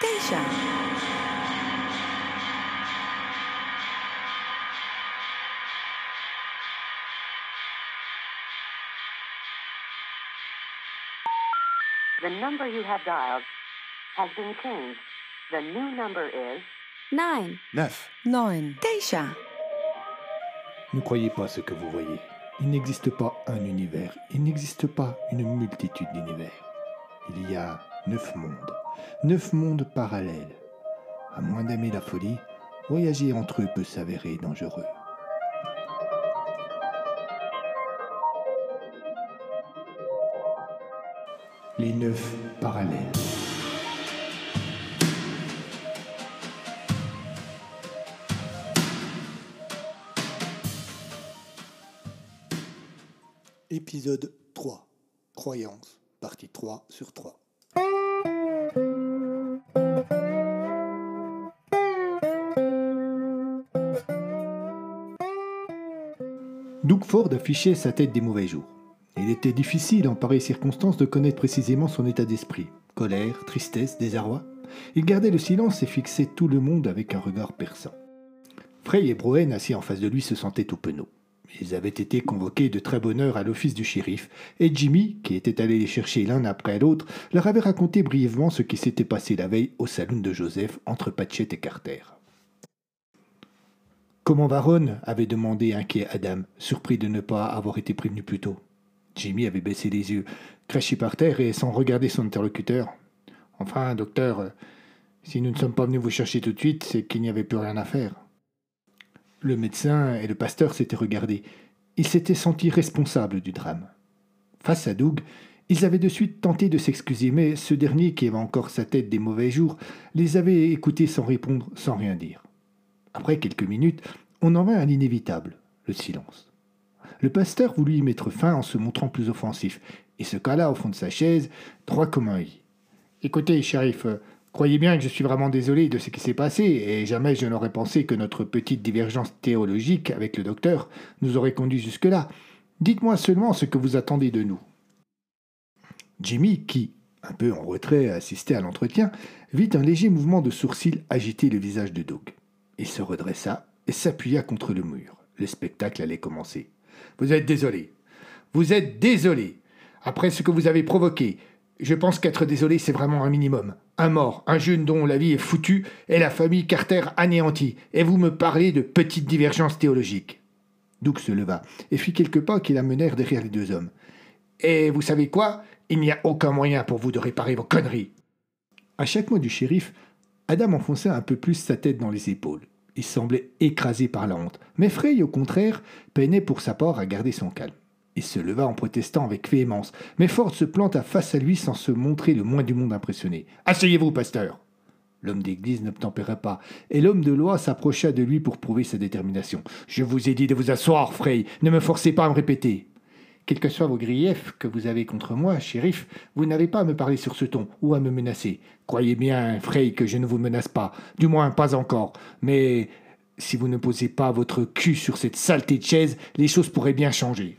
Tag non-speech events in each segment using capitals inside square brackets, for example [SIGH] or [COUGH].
déjà. The number you have dialed has been changed. The new number is 9. 9. 9. Déjà. Ne croyez pas ce que vous voyez. Il n'existe pas un univers. Il n'existe pas une multitude d'univers. Il y a neuf mondes, neuf mondes parallèles. À moins d'aimer la folie, voyager entre eux peut s'avérer dangereux. Les neuf parallèles. Épisode 3. Croyance, partie 3 sur 3. Ford affichait sa tête des mauvais jours. Il était difficile en pareille circonstance de connaître précisément son état d'esprit. Colère, tristesse, désarroi. Il gardait le silence et fixait tout le monde avec un regard perçant. Frey et Broen, assis en face de lui, se sentaient au penaud. Ils avaient été convoqués de très bonne heure à l'office du shérif, et Jimmy, qui était allé les chercher l'un après l'autre, leur avait raconté brièvement ce qui s'était passé la veille au saloon de Joseph entre Patchett et Carter. Comment va Ron avait demandé inquiet Adam, surpris de ne pas avoir été prévenu plus tôt. Jimmy avait baissé les yeux, craché par terre et sans regarder son interlocuteur. Enfin, docteur, euh, si nous ne sommes pas venus vous chercher tout de suite, c'est qu'il n'y avait plus rien à faire. Le médecin et le pasteur s'étaient regardés. Ils s'étaient sentis responsables du drame. Face à Doug, ils avaient de suite tenté de s'excuser, mais ce dernier, qui avait encore sa tête des mauvais jours, les avait écoutés sans répondre, sans rien dire. Après quelques minutes, on en vint à l'inévitable, le silence. Le pasteur voulut y mettre fin en se montrant plus offensif, et se cala au fond de sa chaise, droit comme un i. Écoutez, shérif, croyez bien que je suis vraiment désolé de ce qui s'est passé, et jamais je n'aurais pensé que notre petite divergence théologique avec le docteur nous aurait conduit jusque-là. Dites-moi seulement ce que vous attendez de nous. Jimmy, qui, un peu en retrait, assistait à l'entretien, vit un léger mouvement de sourcils agiter le visage de Doug. Il se redressa et s'appuya contre le mur. Le spectacle allait commencer. Vous êtes désolé. Vous êtes désolé. Après ce que vous avez provoqué, je pense qu'être désolé, c'est vraiment un minimum. Un mort, un jeune dont la vie est foutue, et la famille Carter anéantie. Et vous me parlez de petites divergences théologiques. Doug se leva et fit quelques pas qui l'amenèrent derrière les deux hommes. Et vous savez quoi? Il n'y a aucun moyen pour vous de réparer vos conneries. À chaque mot du shérif, Adam enfonça un peu plus sa tête dans les épaules. Il semblait écrasé par la honte. Mais Frey, au contraire, peinait pour sa part à garder son calme. Il se leva en protestant avec véhémence, mais Ford se planta face à lui sans se montrer le moins du monde impressionné. Asseyez-vous, pasteur L'homme d'église n'obtempéra pas, et l'homme de loi s'approcha de lui pour prouver sa détermination. Je vous ai dit de vous asseoir, Frey, ne me forcez pas à me répéter. Quels que soient vos griefs que vous avez contre moi, shérif, vous n'avez pas à me parler sur ce ton ou à me menacer. Croyez bien, Frey, que je ne vous menace pas, du moins pas encore. Mais si vous ne posez pas votre cul sur cette saleté de chaise, les choses pourraient bien changer.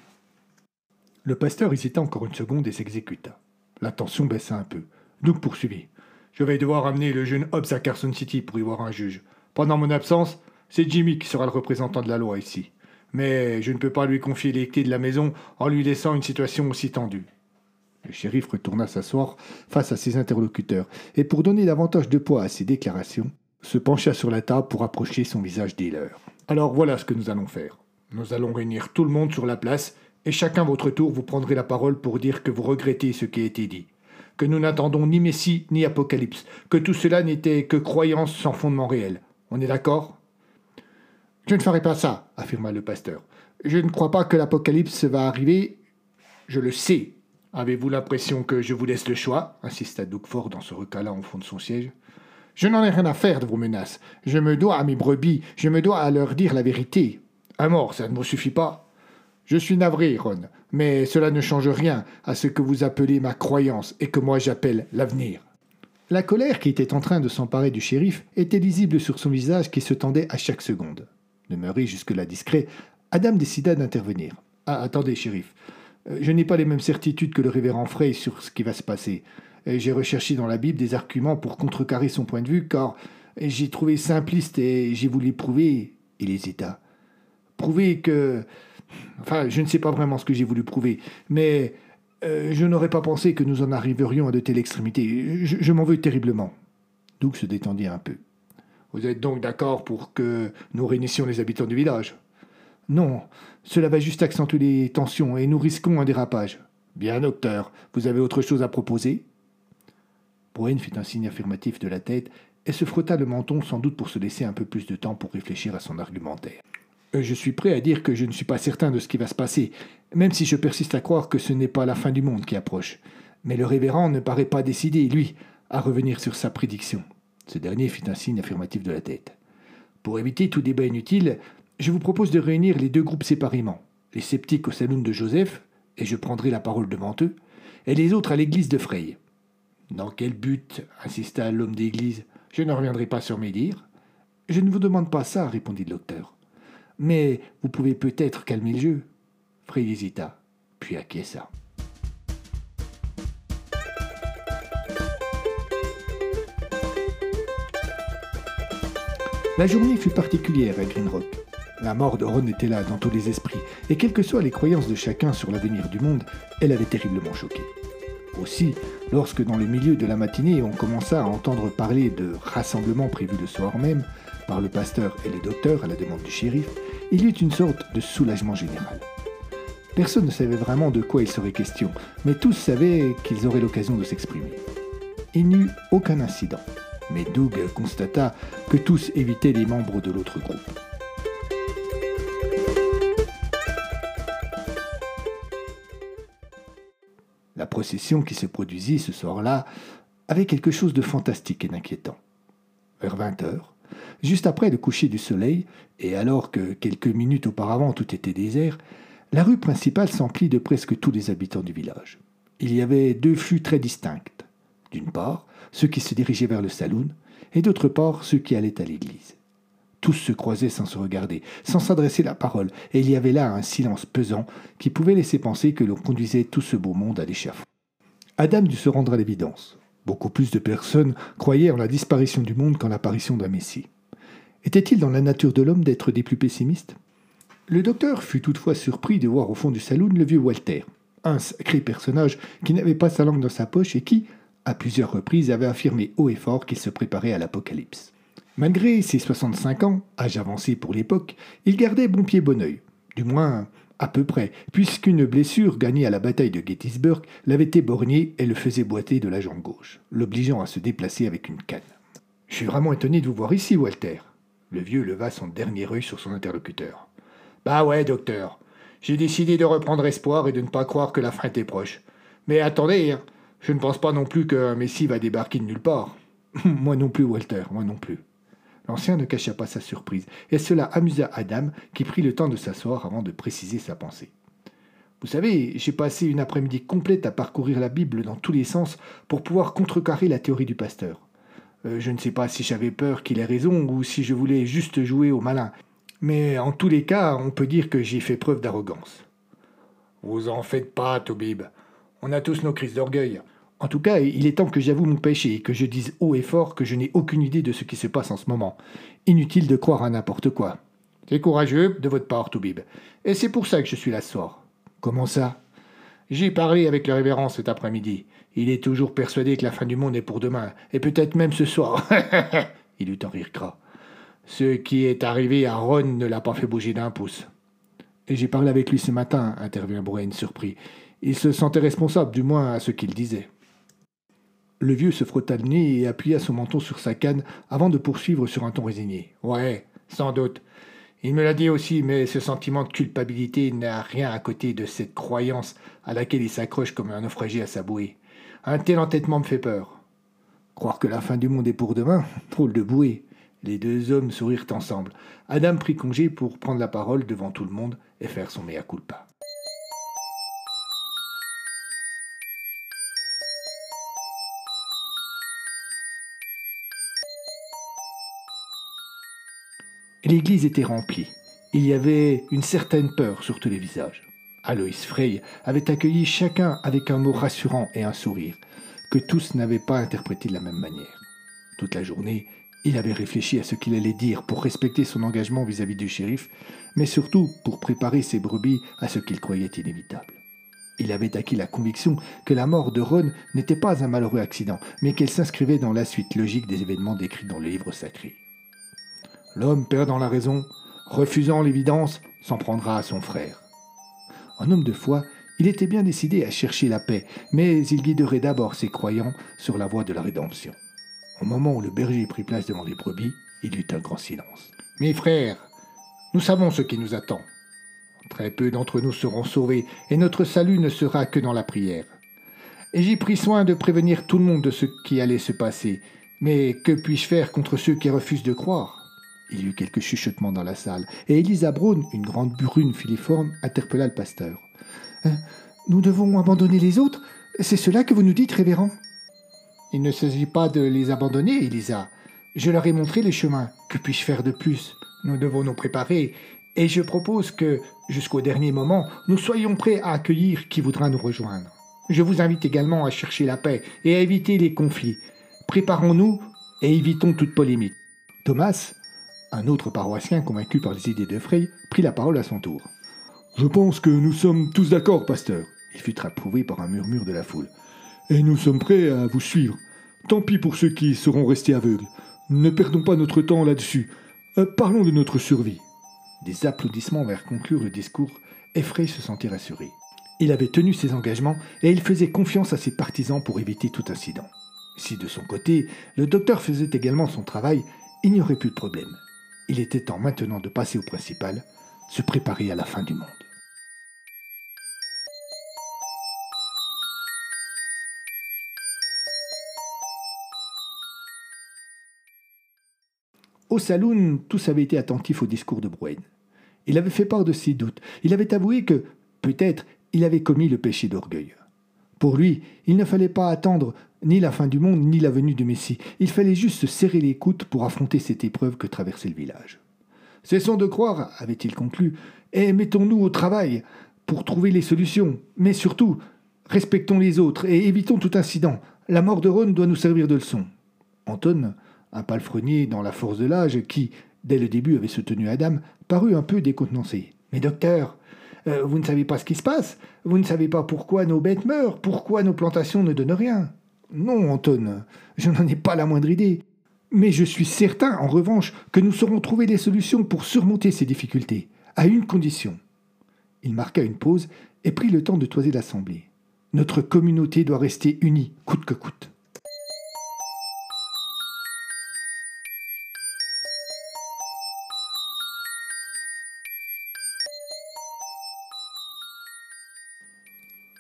Le pasteur hésita encore une seconde et s'exécuta. La tension baissa un peu. Doug poursuivit. Je vais devoir amener le jeune Hobbs à Carson City pour y voir un juge. Pendant mon absence, c'est Jimmy qui sera le représentant de la loi ici. Mais je ne peux pas lui confier les clés de la maison en lui laissant une situation aussi tendue. Le shérif retourna s'asseoir face à ses interlocuteurs et pour donner davantage de poids à ses déclarations, se pencha sur la table pour approcher son visage des leurs. Alors voilà ce que nous allons faire. Nous allons réunir tout le monde sur la place et chacun votre tour vous prendrez la parole pour dire que vous regrettez ce qui a été dit. que nous n'attendons ni Messie ni Apocalypse, que tout cela n'était que croyance sans fondement réel. On est d'accord? Je ne ferai pas ça, affirma le pasteur. Je ne crois pas que l'Apocalypse va arriver. Je le sais. Avez-vous l'impression que je vous laisse le choix? insista Ford en se recalant au fond de son siège. Je n'en ai rien à faire de vos menaces. Je me dois à mes brebis, je me dois à leur dire la vérité. Un mort, ça ne vous suffit pas Je suis navré, Ron, mais cela ne change rien à ce que vous appelez ma croyance et que moi j'appelle l'avenir. La colère qui était en train de s'emparer du shérif était lisible sur son visage qui se tendait à chaque seconde. Demeuré jusque-là discret, Adam décida d'intervenir. Ah, attendez, shérif. Euh, je n'ai pas les mêmes certitudes que le révérend Frey sur ce qui va se passer. J'ai recherché dans la Bible des arguments pour contrecarrer son point de vue, car j'ai trouvé simpliste et j'ai voulu prouver. Il hésita. Prouver que. Enfin, je ne sais pas vraiment ce que j'ai voulu prouver, mais euh, je n'aurais pas pensé que nous en arriverions à de telles extrémités. Je, m'en veux terriblement. Doug se détendit un peu. Vous êtes donc d'accord pour que nous réunissions les habitants du village? Non, cela va juste accentuer les tensions et nous risquons un dérapage. Bien, docteur, vous avez autre chose à proposer? Broen fit un signe affirmatif de la tête et se frotta le menton sans doute pour se laisser un peu plus de temps pour réfléchir à son argumentaire. Euh, je suis prêt à dire que je ne suis pas certain de ce qui va se passer, même si je persiste à croire que ce n'est pas la fin du monde qui approche. Mais le révérend ne paraît pas décidé, lui, à revenir sur sa prédiction. Ce dernier fit un signe affirmatif de la tête. Pour éviter tout débat inutile, je vous propose de réunir les deux groupes séparément. Les sceptiques au salon de Joseph, et je prendrai la parole devant eux, et les autres à l'église de Frey. Dans quel but insista l'homme d'église. Je ne reviendrai pas sur mes dires. Je ne vous demande pas ça, répondit le docteur. Mais vous pouvez peut-être calmer le jeu. Frey hésita, puis acquiesça. La journée fut particulière à Green Rock. La mort de Ron était là dans tous les esprits, et quelles que soient les croyances de chacun sur l'avenir du monde, elle avait terriblement choqué. Aussi, lorsque dans le milieu de la matinée on commença à entendre parler de rassemblements prévus le soir même par le pasteur et les docteurs à la demande du shérif, il y eut une sorte de soulagement général. Personne ne savait vraiment de quoi il serait question, mais tous savaient qu'ils auraient l'occasion de s'exprimer. Il n'y eut aucun incident, mais Doug constata que tous évitaient les membres de l'autre groupe. La procession qui se produisit ce soir-là avait quelque chose de fantastique et d'inquiétant. Vers vingt heures, juste après le coucher du soleil, et alors que quelques minutes auparavant tout était désert, la rue principale s'emplit de presque tous les habitants du village. Il y avait deux flux très distincts. D'une part, ceux qui se dirigeaient vers le saloon, et d'autre part, ceux qui allaient à l'église. Tous se croisaient sans se regarder, sans s'adresser la parole, et il y avait là un silence pesant qui pouvait laisser penser que l'on conduisait tout ce beau monde à l'échafaud. Adam dut se rendre à l'évidence. Beaucoup plus de personnes croyaient en la disparition du monde qu'en l'apparition d'un Messie. Était-il dans la nature de l'homme d'être des plus pessimistes? Le docteur fut toutefois surpris de voir au fond du saloon le vieux Walter, un sacré personnage qui n'avait pas sa langue dans sa poche et qui, à plusieurs reprises, avait affirmé haut et fort qu'il se préparait à l'apocalypse. Malgré ses 65 ans, âge avancé pour l'époque, il gardait bon pied bon oeil. Du moins, à peu près, puisqu'une blessure gagnée à la bataille de Gettysburg l'avait éborgné et le faisait boiter de la jambe gauche, l'obligeant à se déplacer avec une canne. Je suis vraiment étonné de vous voir ici, Walter. Le vieux leva son dernier œil sur son interlocuteur. Bah ouais, docteur. J'ai décidé de reprendre espoir et de ne pas croire que la fin était proche. Mais attendez, hein. Je ne pense pas non plus qu'un Messie va débarquer de nulle part. [LAUGHS] moi non plus, Walter, moi non plus. L'ancien ne cacha pas sa surprise, et cela amusa Adam, qui prit le temps de s'asseoir avant de préciser sa pensée. Vous savez, j'ai passé une après-midi complète à parcourir la Bible dans tous les sens pour pouvoir contrecarrer la théorie du pasteur. Euh, je ne sais pas si j'avais peur qu'il ait raison ou si je voulais juste jouer au malin, mais en tous les cas, on peut dire que j'ai fait preuve d'arrogance. Vous en faites pas, Tobib. On a tous nos crises d'orgueil. En tout cas, il est temps que j'avoue mon péché et que je dise haut et fort que je n'ai aucune idée de ce qui se passe en ce moment. Inutile de croire à n'importe quoi. C'est courageux de votre part, Toubib. Et c'est pour ça que je suis là ce soir. Comment ça? J'ai parlé avec le révérend cet après-midi. Il est toujours persuadé que la fin du monde est pour demain, et peut-être même ce soir. [LAUGHS] il eut un rire gras. Ce qui est arrivé à Ron ne l'a pas fait bouger d'un pouce. Et j'ai parlé avec lui ce matin, intervint Brain surpris. Il se sentait responsable, du moins à ce qu'il disait. Le vieux se frotta le nez et appuya son menton sur sa canne avant de poursuivre sur un ton résigné. Ouais, sans doute. Il me l'a dit aussi, mais ce sentiment de culpabilité n'a rien à côté de cette croyance à laquelle il s'accroche comme un naufragé à sa bouée. Un tel entêtement me fait peur. Croire que la fin du monde est pour demain [LAUGHS] Drôle de bouée. Les deux hommes sourirent ensemble. Adam prit congé pour prendre la parole devant tout le monde et faire son mea culpa. L'église était remplie. Il y avait une certaine peur sur tous les visages. Alois Frey avait accueilli chacun avec un mot rassurant et un sourire, que tous n'avaient pas interprété de la même manière. Toute la journée, il avait réfléchi à ce qu'il allait dire pour respecter son engagement vis-à-vis du shérif, mais surtout pour préparer ses brebis à ce qu'il croyait inévitable. Il avait acquis la conviction que la mort de Ron n'était pas un malheureux accident, mais qu'elle s'inscrivait dans la suite logique des événements décrits dans le livre sacré. L'homme perdant la raison, refusant l'évidence, s'en prendra à son frère. Un homme de foi, il était bien décidé à chercher la paix, mais il guiderait d'abord ses croyants sur la voie de la rédemption. Au moment où le berger prit place devant les brebis, il eut un grand silence. Mes frères, nous savons ce qui nous attend. Très peu d'entre nous seront sauvés, et notre salut ne sera que dans la prière. Et j'ai pris soin de prévenir tout le monde de ce qui allait se passer. Mais que puis-je faire contre ceux qui refusent de croire? Il y eut quelques chuchotements dans la salle, et Elisa Braun, une grande brune filiforme, interpella le pasteur. Euh, nous devons abandonner les autres C'est cela que vous nous dites, révérend Il ne s'agit pas de les abandonner, Elisa. Je leur ai montré les chemins. Que puis-je faire de plus? Nous devons nous préparer, et je propose que, jusqu'au dernier moment, nous soyons prêts à accueillir qui voudra nous rejoindre. Je vous invite également à chercher la paix et à éviter les conflits. Préparons-nous et évitons toute polémique. Thomas, un autre paroissien, convaincu par les idées de Frey, prit la parole à son tour. Je pense que nous sommes tous d'accord, pasteur. Il fut approuvé par un murmure de la foule. Et nous sommes prêts à vous suivre. Tant pis pour ceux qui seront restés aveugles. Ne perdons pas notre temps là-dessus. Euh, parlons de notre survie. Des applaudissements vers conclure le discours, et Frey se sentit rassuré. Il avait tenu ses engagements et il faisait confiance à ses partisans pour éviter tout incident. Si de son côté, le docteur faisait également son travail, il n'y aurait plus de problème. Il était temps maintenant de passer au principal, se préparer à la fin du monde. Au saloon, tous avaient été attentifs au discours de Bruen. Il avait fait part de ses doutes. Il avait avoué que, peut-être, il avait commis le péché d'orgueil. Pour lui, il ne fallait pas attendre ni la fin du monde, ni la venue du Messie. Il fallait juste se serrer les coudes pour affronter cette épreuve que traversait le village. Cessons de croire, avait-il conclu, et mettons-nous au travail pour trouver les solutions. Mais surtout, respectons les autres et évitons tout incident. La mort de Rhône doit nous servir de leçon. Anton, un palefrenier dans la force de l'âge, qui, dès le début, avait soutenu Adam, parut un peu décontenancé. Mais docteur, euh, vous ne savez pas ce qui se passe. Vous ne savez pas pourquoi nos bêtes meurent, pourquoi nos plantations ne donnent rien. Non, Anton, je n'en ai pas la moindre idée. Mais je suis certain, en revanche, que nous saurons trouver des solutions pour surmonter ces difficultés, à une condition. Il marqua une pause et prit le temps de toiser l'assemblée. Notre communauté doit rester unie, coûte que coûte.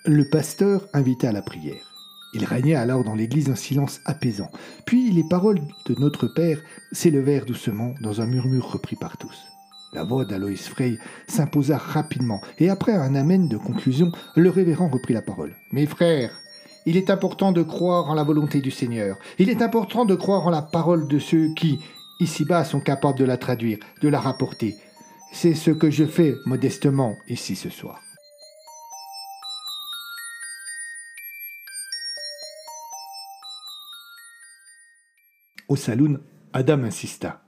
Le pasteur invita à la prière. Il régnait alors dans l'église un silence apaisant. Puis les paroles de notre Père s'élevèrent doucement dans un murmure repris par tous. La voix d'Aloïs Frey s'imposa rapidement, et après un amène de conclusion, le révérend reprit la parole. Mes frères, il est important de croire en la volonté du Seigneur. Il est important de croire en la parole de ceux qui, ici-bas, sont capables de la traduire, de la rapporter. C'est ce que je fais modestement ici ce soir. Au saloon, Adam insista.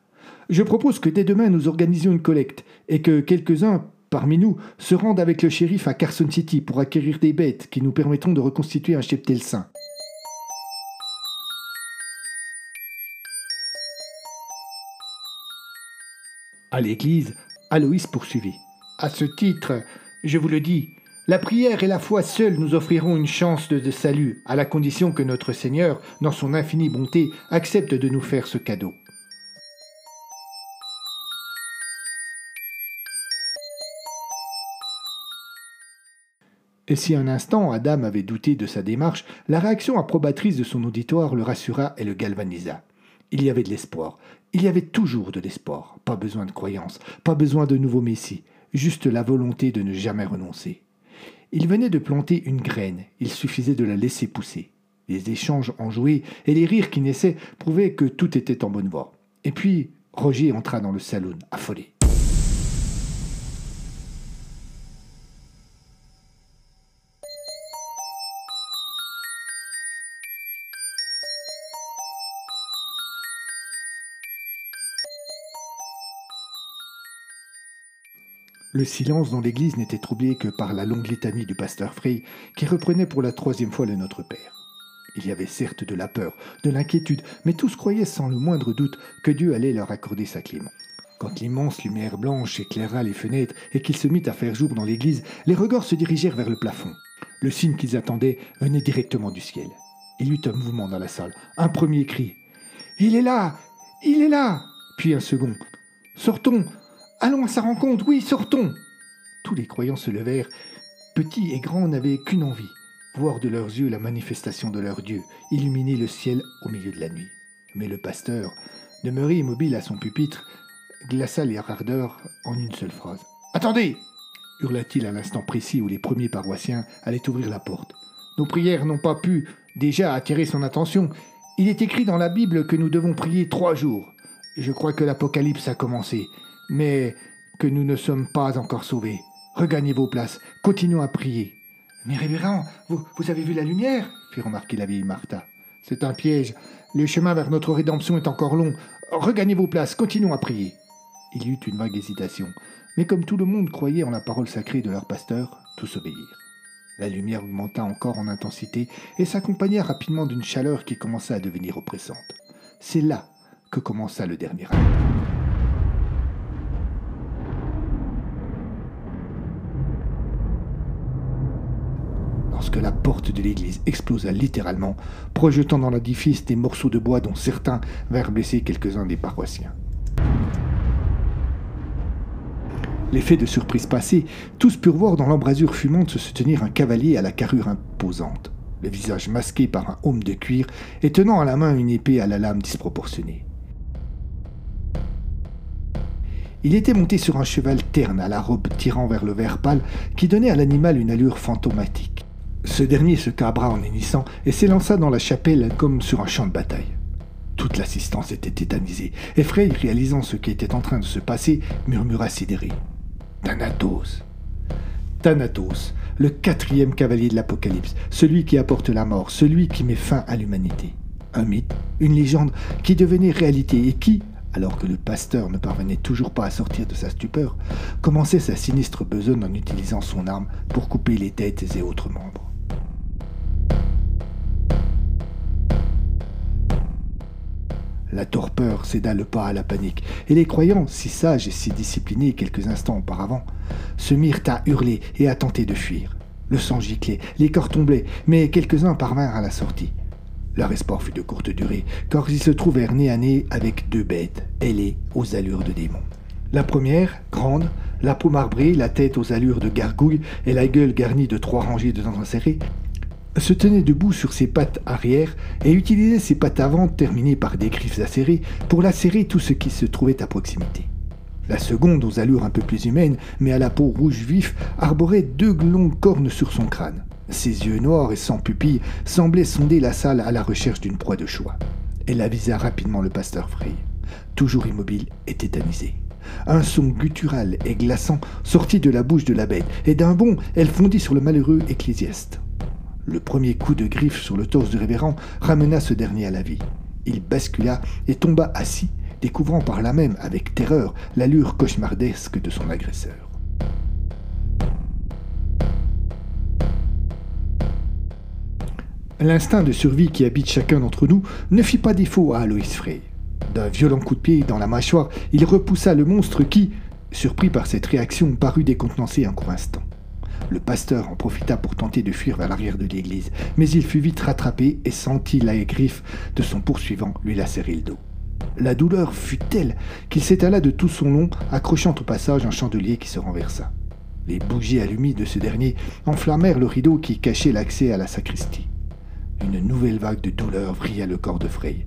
Je propose que dès demain nous organisions une collecte et que quelques-uns parmi nous se rendent avec le shérif à Carson City pour acquérir des bêtes qui nous permettront de reconstituer un cheptel sain. À l'église, Aloïs poursuivit. À ce titre, je vous le dis, La prière et la foi seules nous offriront une chance de, salut, à la condition que notre Seigneur, dans son infinie bonté, accepte de nous faire ce cadeau. Et si un instant Adam avait douté de sa démarche, la réaction approbatrice de son auditoire le rassura et le galvanisa. Il y avait de l'espoir. Il y avait toujours de l'espoir. Pas besoin de croyance, pas besoin de nouveau messie, juste la volonté de ne jamais renoncer. Il venait de planter une graine, il suffisait de la laisser pousser. Les échanges enjoués et les rires qui naissaient prouvaient que tout était en bonne voie. Et puis, Roger entra dans le salon, affolé. Le silence dans l'église n'était troublé que par la longue litanie du pasteur Frey, qui reprenait pour la troisième fois le Notre Père. Il y avait certes de la peur, de l'inquiétude, mais tous croyaient sans le moindre doute que Dieu allait leur accorder sa clémence. Quand l'immense lumière blanche éclaira les fenêtres et qu'il se mit à faire jour dans l'église, les regards se dirigèrent vers le plafond. Le signe qu'ils attendaient venait directement du ciel. Il y eut un mouvement dans la salle, un premier cri. Il est là Il est là Puis un second. Sortons Allons à sa rencontre, oui, sortons Tous les croyants se levèrent. Petits et grands n'avaient qu'une envie voir de leurs yeux la manifestation de leur Dieu, illuminer le ciel au milieu de la nuit. Mais le pasteur, demeuré immobile à son pupitre, glaça les ardeurs en une seule phrase. Attendez hurla-t-il à l'instant précis où les premiers paroissiens allaient ouvrir la porte. Nos prières n'ont pas pu déjà attirer son attention. Il est écrit dans la Bible que nous devons prier trois jours. Je crois que l'Apocalypse a commencé mais que nous ne sommes pas encore sauvés. Regagnez vos places, continuons à prier. Mais révérend, vous, vous avez vu la lumière? fit remarquer la vieille Martha. C'est un piège. Le chemin vers notre rédemption est encore long. Regagnez vos places, continuons à prier. Il y eut une vague hésitation, mais comme tout le monde croyait en la parole sacrée de leur pasteur, tous obéirent. La lumière augmenta encore en intensité et s'accompagna rapidement d'une chaleur qui commença à devenir oppressante. C'est là que commença le dernier acte. Lorsque la porte de l'église explosa littéralement, projetant dans l'édifice des morceaux de bois dont certains vinrent blesser quelques-uns des paroissiens. L'effet de surprise passé, tous purent voir dans l'embrasure fumante se tenir un cavalier à la carrure imposante, le visage masqué par un aume de cuir et tenant à la main une épée à la lame disproportionnée. Il était monté sur un cheval terne à la robe tirant vers le vert pâle qui donnait à l'animal une allure fantomatique. Ce dernier se cabra en hennissant et s'élança dans la chapelle comme sur un champ de bataille. Toute l'assistance était tétanisée, et Frey, réalisant ce qui était en train de se passer, murmura sidéré. Thanatos. Thanatos, le quatrième cavalier de l'Apocalypse, celui qui apporte la mort, celui qui met fin à l'humanité. Un mythe, une légende qui devenait réalité et qui, alors que le pasteur ne parvenait toujours pas à sortir de sa stupeur, commençait sa sinistre besogne en utilisant son arme pour couper les têtes et autres membres. La torpeur céda le pas à la panique, et les croyants, si sages et si disciplinés quelques instants auparavant, se mirent à hurler et à tenter de fuir. Le sang giclait, les corps tombaient, mais quelques-uns parvinrent à la sortie. Leur espoir fut de courte durée, car ils se trouvèrent nez à nez avec deux bêtes, ailées aux allures de démons. La première, grande, la peau marbrée, la tête aux allures de gargouille et la gueule garnie de trois rangées de dents serrées, se tenait debout sur ses pattes arrière et utilisait ses pattes avant terminées par des griffes acérées pour lacérer tout ce qui se trouvait à proximité. La seconde, aux allures un peu plus humaines, mais à la peau rouge vif, arborait deux longues cornes sur son crâne. Ses yeux noirs et sans pupilles semblaient sonder la salle à la recherche d'une proie de choix. Elle avisa rapidement le pasteur Frey, toujours immobile et tétanisé. Un son guttural et glaçant sortit de la bouche de la bête, et d'un bond, elle fondit sur le malheureux ecclésiaste. Le premier coup de griffe sur le torse du révérend ramena ce dernier à la vie. Il bascula et tomba assis, découvrant par là même, avec terreur, l'allure cauchemardesque de son agresseur. L'instinct de survie qui habite chacun d'entre nous ne fit pas défaut à Alois Frey. D'un violent coup de pied dans la mâchoire, il repoussa le monstre qui, surpris par cette réaction, parut décontenancé un court instant. Le pasteur en profita pour tenter de fuir vers l'arrière de l'église, mais il fut vite rattrapé et sentit la griffe de son poursuivant lui lacérer le dos. La douleur fut telle qu'il s'étala de tout son long, accrochant au passage un chandelier qui se renversa. Les bougies allumées de ce dernier enflammèrent le rideau qui cachait l'accès à la sacristie. Une nouvelle vague de douleur vrilla le corps de Frey.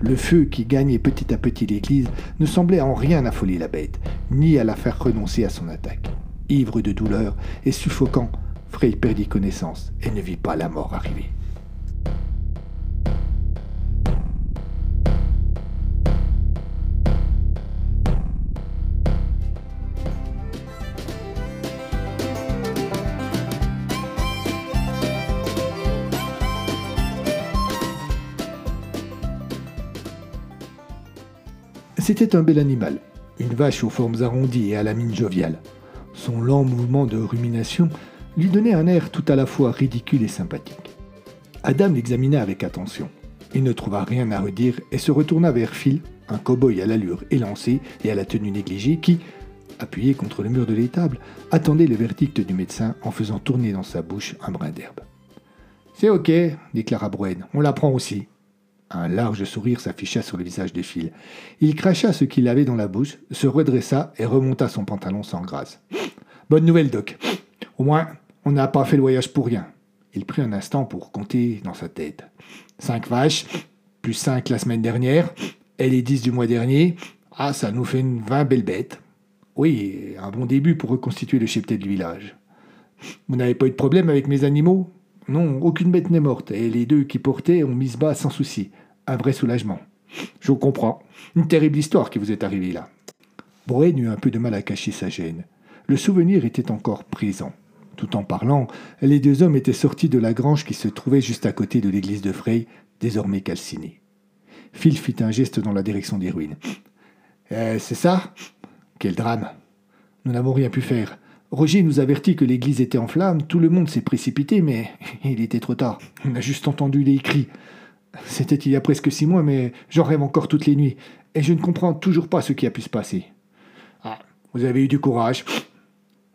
Le feu qui gagnait petit à petit l'église ne semblait en rien affoler la bête, ni à la faire renoncer à son attaque. Ivre de douleur et suffocant, Frey perdit connaissance et ne vit pas la mort arriver. C'était un bel animal, une vache aux formes arrondies et à la mine joviale. Son lent mouvement de rumination lui donnait un air tout à la fois ridicule et sympathique. Adam l'examina avec attention. Il ne trouva rien à redire et se retourna vers Phil, un cow-boy à l'allure élancée et à la tenue négligée qui, appuyé contre le mur de l'étable, attendait le verdict du médecin en faisant tourner dans sa bouche un brin d'herbe. C'est ok, déclara Broen, on la prend aussi. Un large sourire s'afficha sur le visage de Phil. Il cracha ce qu'il avait dans la bouche, se redressa et remonta son pantalon sans grâce. Bonne nouvelle, Doc. Au moins, on n'a pas fait le voyage pour rien. Il prit un instant pour compter dans sa tête. Cinq vaches, plus cinq la semaine dernière, et les dix du mois dernier. Ah, ça nous fait une vingt belles bêtes. Oui, un bon début pour reconstituer le cheptel du village. Vous n'avez pas eu de problème avec mes animaux? Non, aucune bête n'est morte, et les deux qui portaient ont mis bas sans souci. Un vrai soulagement. Je comprends. Une terrible histoire qui vous est arrivée là. Broen eut un peu de mal à cacher sa gêne. Le souvenir était encore présent. Tout en parlant, les deux hommes étaient sortis de la grange qui se trouvait juste à côté de l'église de Frey, désormais calcinée. Phil fit un geste dans la direction des ruines. Eh, c'est ça? Quel drame Nous n'avons rien pu faire. Roger nous avertit que l'église était en flammes, tout le monde s'est précipité, mais [LAUGHS] il était trop tard. On a juste entendu les cris. C'était il y a presque six mois, mais j'en rêve encore toutes les nuits, et je ne comprends toujours pas ce qui a pu se passer. Ah, vous avez eu du courage.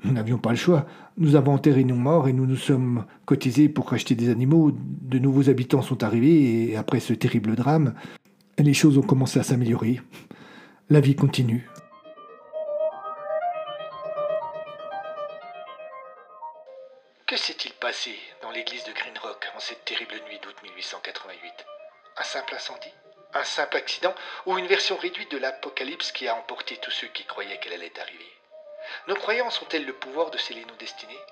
Nous n'avions pas le choix. Nous avons enterré nos morts et nous nous sommes cotisés pour racheter des animaux. De nouveaux habitants sont arrivés et après ce terrible drame, les choses ont commencé à s'améliorer. La vie continue. L'église de Green Rock en cette terrible nuit d'août 1888 Un simple incendie Un simple accident Ou une version réduite de l'apocalypse qui a emporté tous ceux qui croyaient qu'elle allait arriver. Nos croyances ont-elles le pouvoir de sceller nos destinées?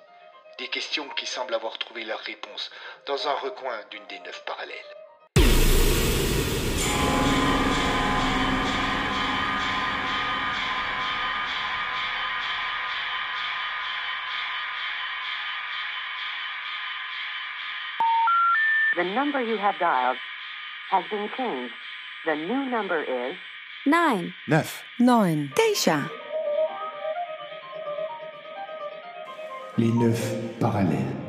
Des questions qui semblent avoir trouvé leur réponse dans un recoin d'une des neuf parallèles. The number you have dialed has been changed. The new number is 9, 9, 9, Daisha. Les neuf parallèles.